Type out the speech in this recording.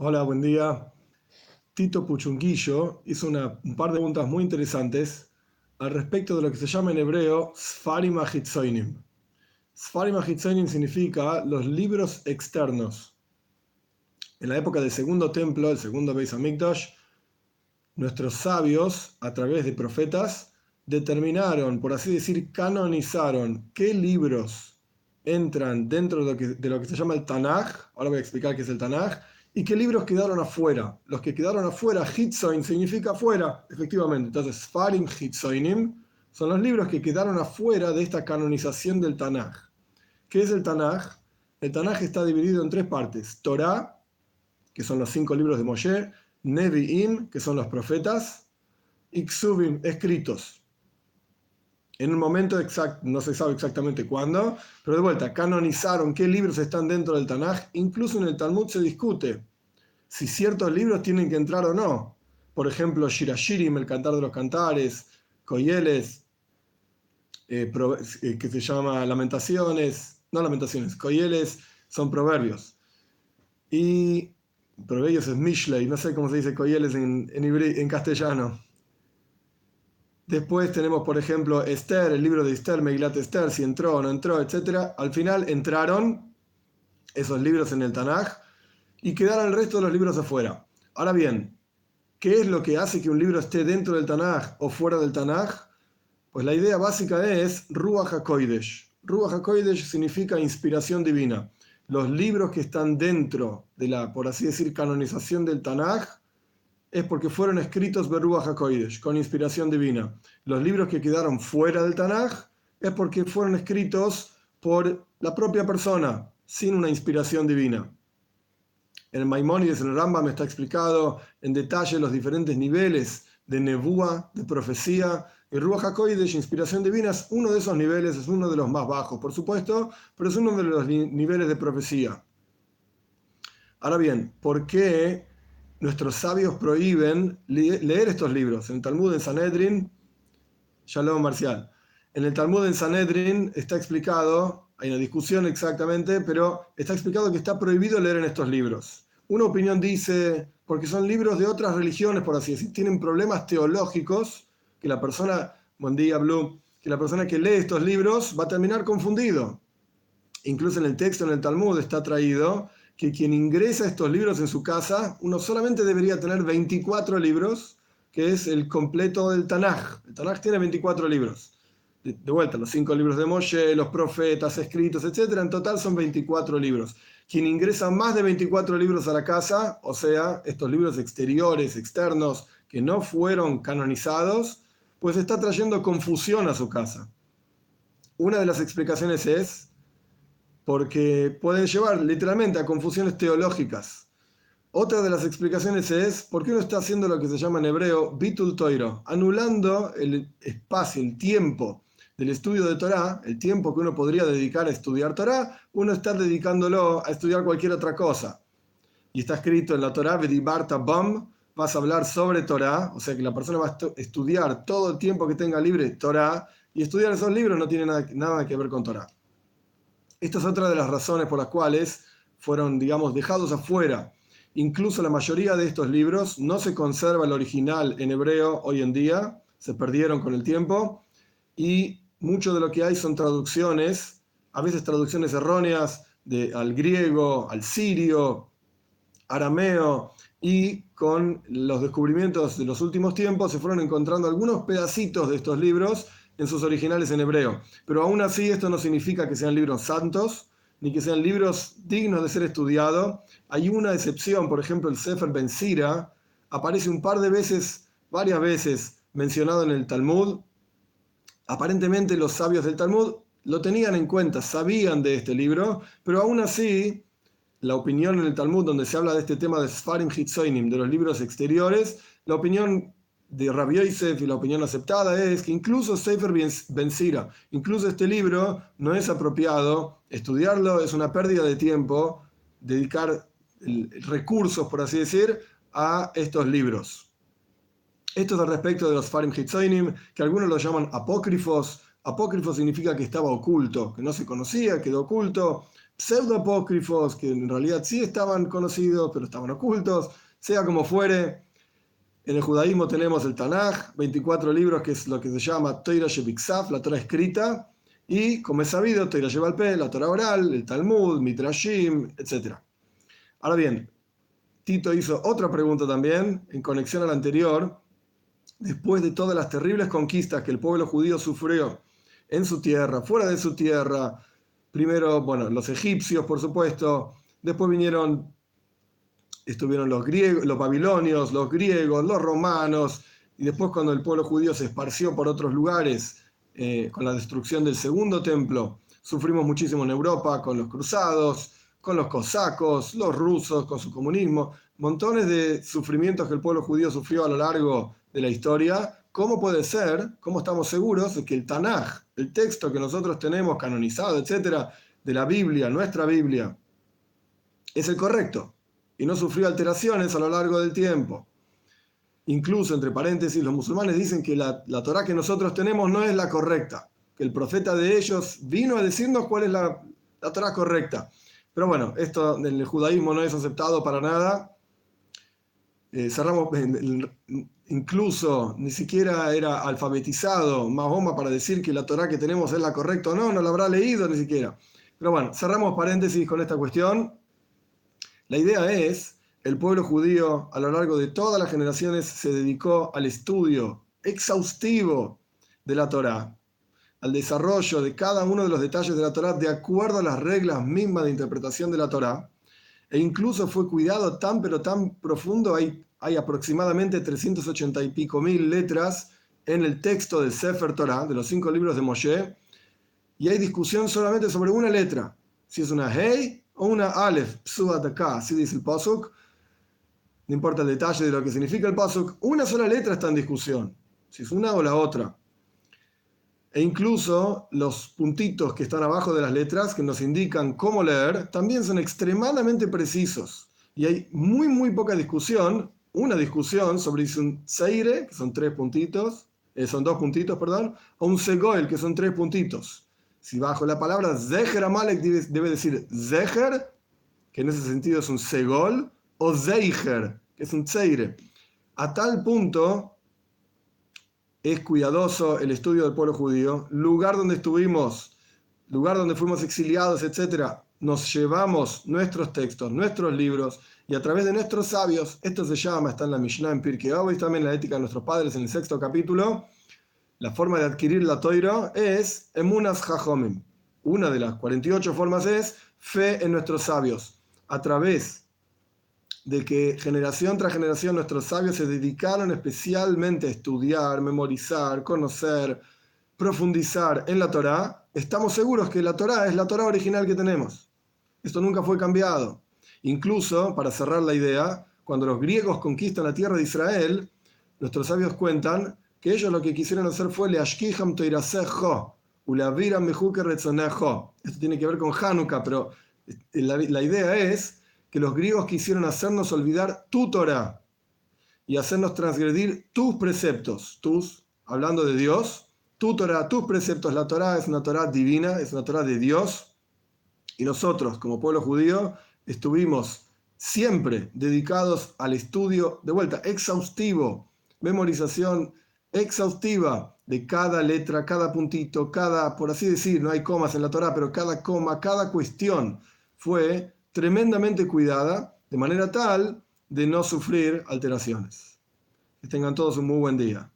Hola, buen día. Tito Puchunquillo hizo una- un par de preguntas muy interesantes al respecto de lo que se llama en hebreo Sfarim Ahitzoinim. Sfarim Ahitzoinim significa los libros externos. En la época del segundo templo, el segundo Beis Hamikdash, nuestros sabios, a través de profetas, determinaron, por así decir, canonizaron qué libros entran dentro de lo que, de lo que se llama el Tanaj, ahora voy a explicar qué es el Tanaj, y qué libros quedaron afuera. Los que quedaron afuera, Hitzoin significa afuera, efectivamente. Entonces, Farim Hitzoinim son los libros que quedaron afuera de esta canonización del Tanaj. ¿Qué es el Tanaj? El Tanaj está dividido en tres partes. Torah, que son los cinco libros de Moshe, Nevi'im, que son los profetas, y escritos. En un momento exacto, no se sabe exactamente cuándo, pero de vuelta, canonizaron qué libros están dentro del Tanaj. Incluso en el Talmud se discute si ciertos libros tienen que entrar o no. Por ejemplo, Shirashirim, el cantar de los cantares, Koyeles, eh, eh, que se llama Lamentaciones, no Lamentaciones, Koyeles son proverbios. Y proverbios es Mishlei, no sé cómo se dice hebre- en castellano. Después tenemos, por ejemplo, Esther, el libro de Esther, Megilat Esther, si entró o no entró, etc. Al final entraron esos libros en el Tanaj y quedaron el resto de los libros afuera. Ahora bien, ¿qué es lo que hace que un libro esté dentro del Tanaj o fuera del Tanaj? Pues la idea básica es Ruach HaKoidesh. Ruach HaKoidesh significa inspiración divina. Los libros que están dentro de la, por así decir, canonización del Tanaj es porque fueron escritos Beruach HaKoidesh, con inspiración divina. Los libros que quedaron fuera del Tanaj es porque fueron escritos por la propia persona, sin una inspiración divina. En Maimónides, en el Rambam, está explicado en detalle los diferentes niveles de Nebúa, de profecía. Y Ruach HaKodesh, inspiración divina, es uno de esos niveles, es uno de los más bajos, por supuesto, pero es uno de los ni- niveles de profecía. Ahora bien, ¿por qué nuestros sabios prohíben le- leer estos libros? En el Talmud, en Sanedrin, Shalom Marcial. En el Talmud en Sanedrin está explicado, hay una discusión exactamente, pero está explicado que está prohibido leer en estos libros. Una opinión dice, porque son libros de otras religiones, por así decir, tienen problemas teológicos, que la persona, buen día Blue, que la persona que lee estos libros va a terminar confundido. Incluso en el texto, en el Talmud, está traído que quien ingresa estos libros en su casa, uno solamente debería tener 24 libros, que es el completo del Tanaj. El Tanaj tiene 24 libros. De, de vuelta, los cinco libros de Moshe, los profetas escritos, etc. En total son 24 libros. Quien ingresa más de 24 libros a la casa, o sea, estos libros exteriores, externos, que no fueron canonizados, pues está trayendo confusión a su casa. Una de las explicaciones es porque pueden llevar literalmente a confusiones teológicas. Otra de las explicaciones es por qué uno está haciendo lo que se llama en hebreo bitul toiro, anulando el espacio, el tiempo del estudio de Torah, el tiempo que uno podría dedicar a estudiar Torah, uno está dedicándolo a estudiar cualquier otra cosa. Y está escrito en la Torah, Vedibarta Bam, vas a hablar sobre Torah, o sea que la persona va a estu- estudiar todo el tiempo que tenga libre Torah, y estudiar esos libros no tiene nada, nada que ver con Torah. Esta es otra de las razones por las cuales fueron, digamos, dejados afuera. Incluso la mayoría de estos libros no se conserva el original en hebreo hoy en día, se perdieron con el tiempo, y mucho de lo que hay son traducciones, a veces traducciones erróneas de, al griego, al sirio, arameo, y con los descubrimientos de los últimos tiempos se fueron encontrando algunos pedacitos de estos libros en sus originales en hebreo. Pero aún así esto no significa que sean libros santos, ni que sean libros dignos de ser estudiados. Hay una excepción, por ejemplo, el Sefer Ben Sira aparece un par de veces, varias veces mencionado en el Talmud. Aparentemente los sabios del Talmud lo tenían en cuenta, sabían de este libro, pero aún así la opinión en el Talmud donde se habla de este tema de Sfarim Hitzoinim, de los libros exteriores, la opinión de Rabbi Yosef y la opinión aceptada es que incluso Sefer Ben Sira, incluso este libro no es apropiado, estudiarlo es una pérdida de tiempo, dedicar recursos, por así decir, a estos libros. Esto es al respecto de los Farim Hitzoinim, que algunos lo llaman apócrifos. Apócrifo significa que estaba oculto, que no se conocía, quedó oculto. pseudoapócrifos, que en realidad sí estaban conocidos, pero estaban ocultos, sea como fuere. En el judaísmo tenemos el Tanaj, 24 libros, que es lo que se llama Toira Shebiksaf, la Torah escrita, y como es sabido, Toira Shebalpe, la Torah oral, el Talmud, Mitrashim, etc. Ahora bien, Tito hizo otra pregunta también, en conexión a la anterior, después de todas las terribles conquistas que el pueblo judío sufrió en su tierra, fuera de su tierra, primero, bueno, los egipcios, por supuesto, después vinieron, estuvieron los griegos, los babilonios, los griegos, los romanos, y después cuando el pueblo judío se esparció por otros lugares eh, con la destrucción del segundo templo, sufrimos muchísimo en Europa con los cruzados, con los cosacos, los rusos, con su comunismo, montones de sufrimientos que el pueblo judío sufrió a lo largo de la historia. ¿Cómo puede ser, cómo estamos seguros de que el Tanaj, el texto que nosotros tenemos canonizado, etcétera, de la Biblia, nuestra Biblia, es el correcto y no sufrió alteraciones a lo largo del tiempo? Incluso, entre paréntesis, los musulmanes dicen que la, la Torah que nosotros tenemos no es la correcta, que el profeta de ellos vino a decirnos cuál es la, la Torah correcta. Pero bueno, esto en el judaísmo no es aceptado para nada. Eh, cerramos, incluso ni siquiera era alfabetizado Mahoma para decir que la Torah que tenemos es la correcta o no, no la habrá leído ni siquiera. Pero bueno, cerramos paréntesis con esta cuestión. La idea es, el pueblo judío a lo largo de todas las generaciones se dedicó al estudio exhaustivo de la Torah al desarrollo de cada uno de los detalles de la Torá de acuerdo a las reglas mismas de interpretación de la Torá. E incluso fue cuidado tan pero tan profundo, hay, hay aproximadamente 380 y pico mil letras en el texto del Sefer Torah, de los cinco libros de Moshe, y hay discusión solamente sobre una letra, si es una Hei una Aleph, Psuataka, así dice el Pasuk, no importa el detalle de lo que significa el Pasuk, una sola letra está en discusión, si es una o la otra. E incluso los puntitos que están abajo de las letras, que nos indican cómo leer, también son extremadamente precisos. Y hay muy, muy poca discusión, una discusión sobre si un seire, que son tres puntitos, eh, son dos puntitos, perdón, o un segoel, que son tres puntitos. Si bajo la palabra zeher amalek debe decir zeher, que en ese sentido es un segol, o zeiger, que es un seire. A tal punto es cuidadoso el estudio del pueblo judío, lugar donde estuvimos, lugar donde fuimos exiliados, etc., nos llevamos nuestros textos, nuestros libros, y a través de nuestros sabios, esto se llama, está en la Mishnah en Pirkei y también en la ética de nuestros padres en el sexto capítulo, la forma de adquirir la toira es emunas jajomim. Una de las 48 formas es fe en nuestros sabios. A través de que generación tras generación nuestros sabios se dedicaron especialmente a estudiar, memorizar, conocer, profundizar en la Torá, estamos seguros que la Torá es la Torá original que tenemos. Esto nunca fue cambiado. Incluso, para cerrar la idea, cuando los griegos conquistan la tierra de Israel, nuestros sabios cuentan que ellos lo que quisieron hacer fue Leashkiham Toirasejo, Esto tiene que ver con Hanukkah, pero la idea es que los griegos quisieron hacernos olvidar tu Torah y hacernos transgredir tus preceptos, tus, hablando de Dios, tu Torah, tus preceptos. La Torah es una Torah divina, es una Torah de Dios. Y nosotros, como pueblo judío, estuvimos siempre dedicados al estudio, de vuelta, exhaustivo, memorización exhaustiva de cada letra, cada puntito, cada, por así decir, no hay comas en la Torah, pero cada coma, cada cuestión fue tremendamente cuidada, de manera tal de no sufrir alteraciones. Que tengan todos un muy buen día.